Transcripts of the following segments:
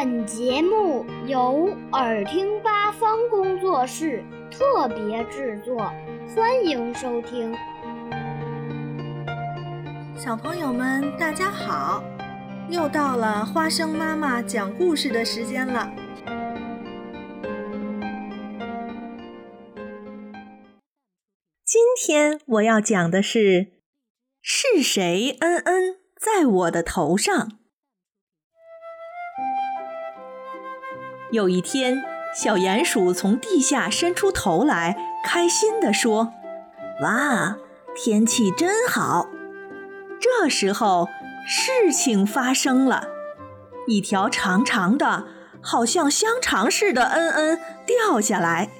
本节目由耳听八方工作室特别制作，欢迎收听。小朋友们，大家好！又到了花生妈妈讲故事的时间了。今天我要讲的是：是谁嗯嗯在我的头上？有一天，小鼹鼠从地下伸出头来，开心地说：“哇，天气真好！”这时候，事情发生了，一条长长的、好像香肠似的“嗯嗯”掉下来。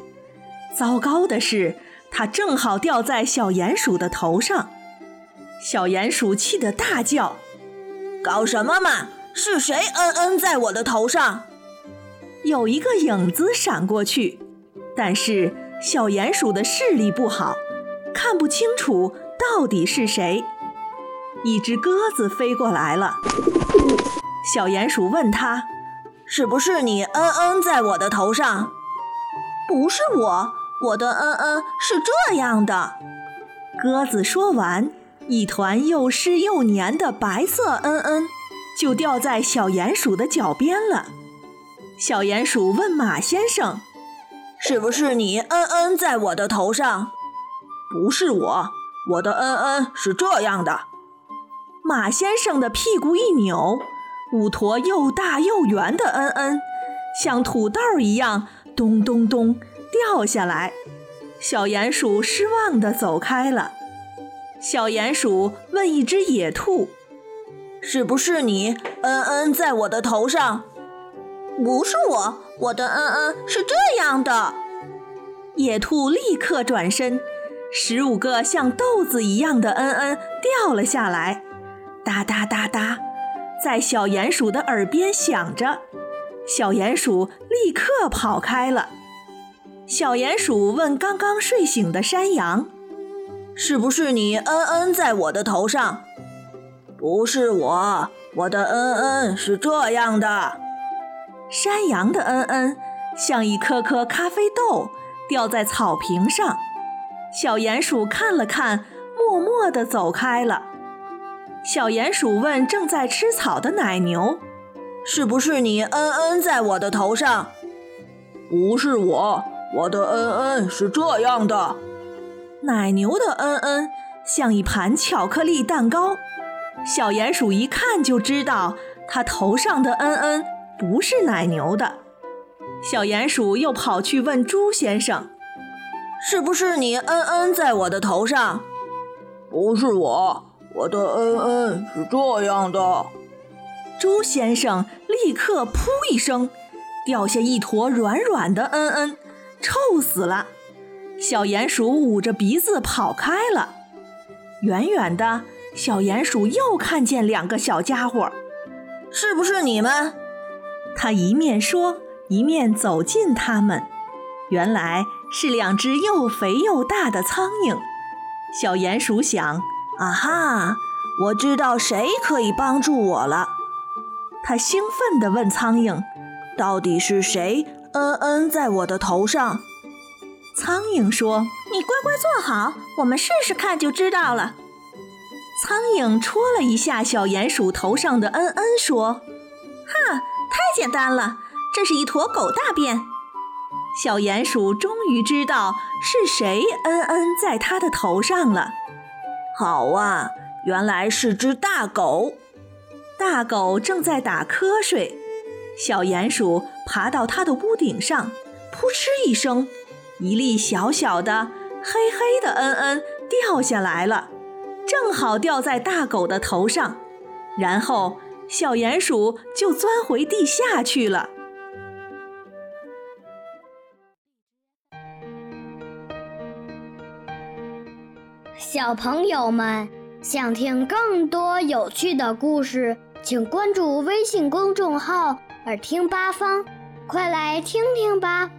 糟糕的是，它正好掉在小鼹鼠的头上。小鼹鼠气得大叫：“搞什么嘛！是谁‘嗯嗯’在我的头上？”有一个影子闪过去，但是小鼹鼠的视力不好，看不清楚到底是谁。一只鸽子飞过来了，小鼹鼠问他：“是不是你‘嗯嗯’在我的头上？”“不是我，我的‘嗯嗯’是这样的。”鸽子说完，一团又湿又黏的白色“嗯嗯”就掉在小鼹鼠的脚边了。小鼹鼠问马先生：“是不是你‘嗯嗯’在我的头上？”“不是我，我的‘嗯嗯’是这样的。”马先生的屁股一扭，五坨又大又圆的“嗯嗯”像土豆一样咚咚咚掉下来。小鼹鼠失望地走开了。小鼹鼠问一只野兔：“是不是你‘嗯嗯’在我的头上？”不是我，我的嗯嗯是这样的。野兔立刻转身，十五个像豆子一样的嗯嗯掉了下来，哒哒哒哒，在小鼹鼠的耳边响着。小鼹鼠立刻跑开了。小鼹鼠问刚刚睡醒的山羊：“是不是你嗯嗯在我的头上？”“不是我，我的嗯嗯是这样的。”山羊的“嗯嗯”像一颗颗咖啡豆掉在草坪上，小鼹鼠看了看，默默地走开了。小鼹鼠问正在吃草的奶牛：“是不是你‘嗯嗯’在我的头上？”“不是我，我的‘嗯嗯’是这样的。”奶牛的“嗯嗯”像一盘巧克力蛋糕，小鼹鼠一看就知道它头上的“嗯嗯”。不是奶牛的，小鼹鼠又跑去问猪先生：“是不是你‘嗯嗯’在我的头上？”“不是我，我的‘嗯嗯’是这样的。”猪先生立刻“噗”一声，掉下一坨软软的“嗯嗯”，臭死了。小鼹鼠捂着鼻子跑开了。远远的，小鼹鼠又看见两个小家伙，“是不是你们？”他一面说，一面走近他们。原来是两只又肥又大的苍蝇。小鼹鼠想：“啊哈，我知道谁可以帮助我了。”他兴奋地问苍蝇：“到底是谁？嗯嗯，在我的头上？”苍蝇说：“你乖乖坐好，我们试试看就知道了。”苍蝇戳了一下小鼹鼠头上的“嗯嗯”，说：“哈。”太简单了，这是一坨狗大便。小鼹鼠终于知道是谁“嗯嗯”在它的头上了。好啊，原来是只大狗。大狗正在打瞌睡。小鼹鼠爬到它的屋顶上，扑哧一声，一粒小小的、黑黑的“嗯嗯”掉下来了，正好掉在大狗的头上，然后。小鼹鼠就钻回地下去了。小朋友们想听更多有趣的故事，请关注微信公众号“耳听八方”，快来听听吧。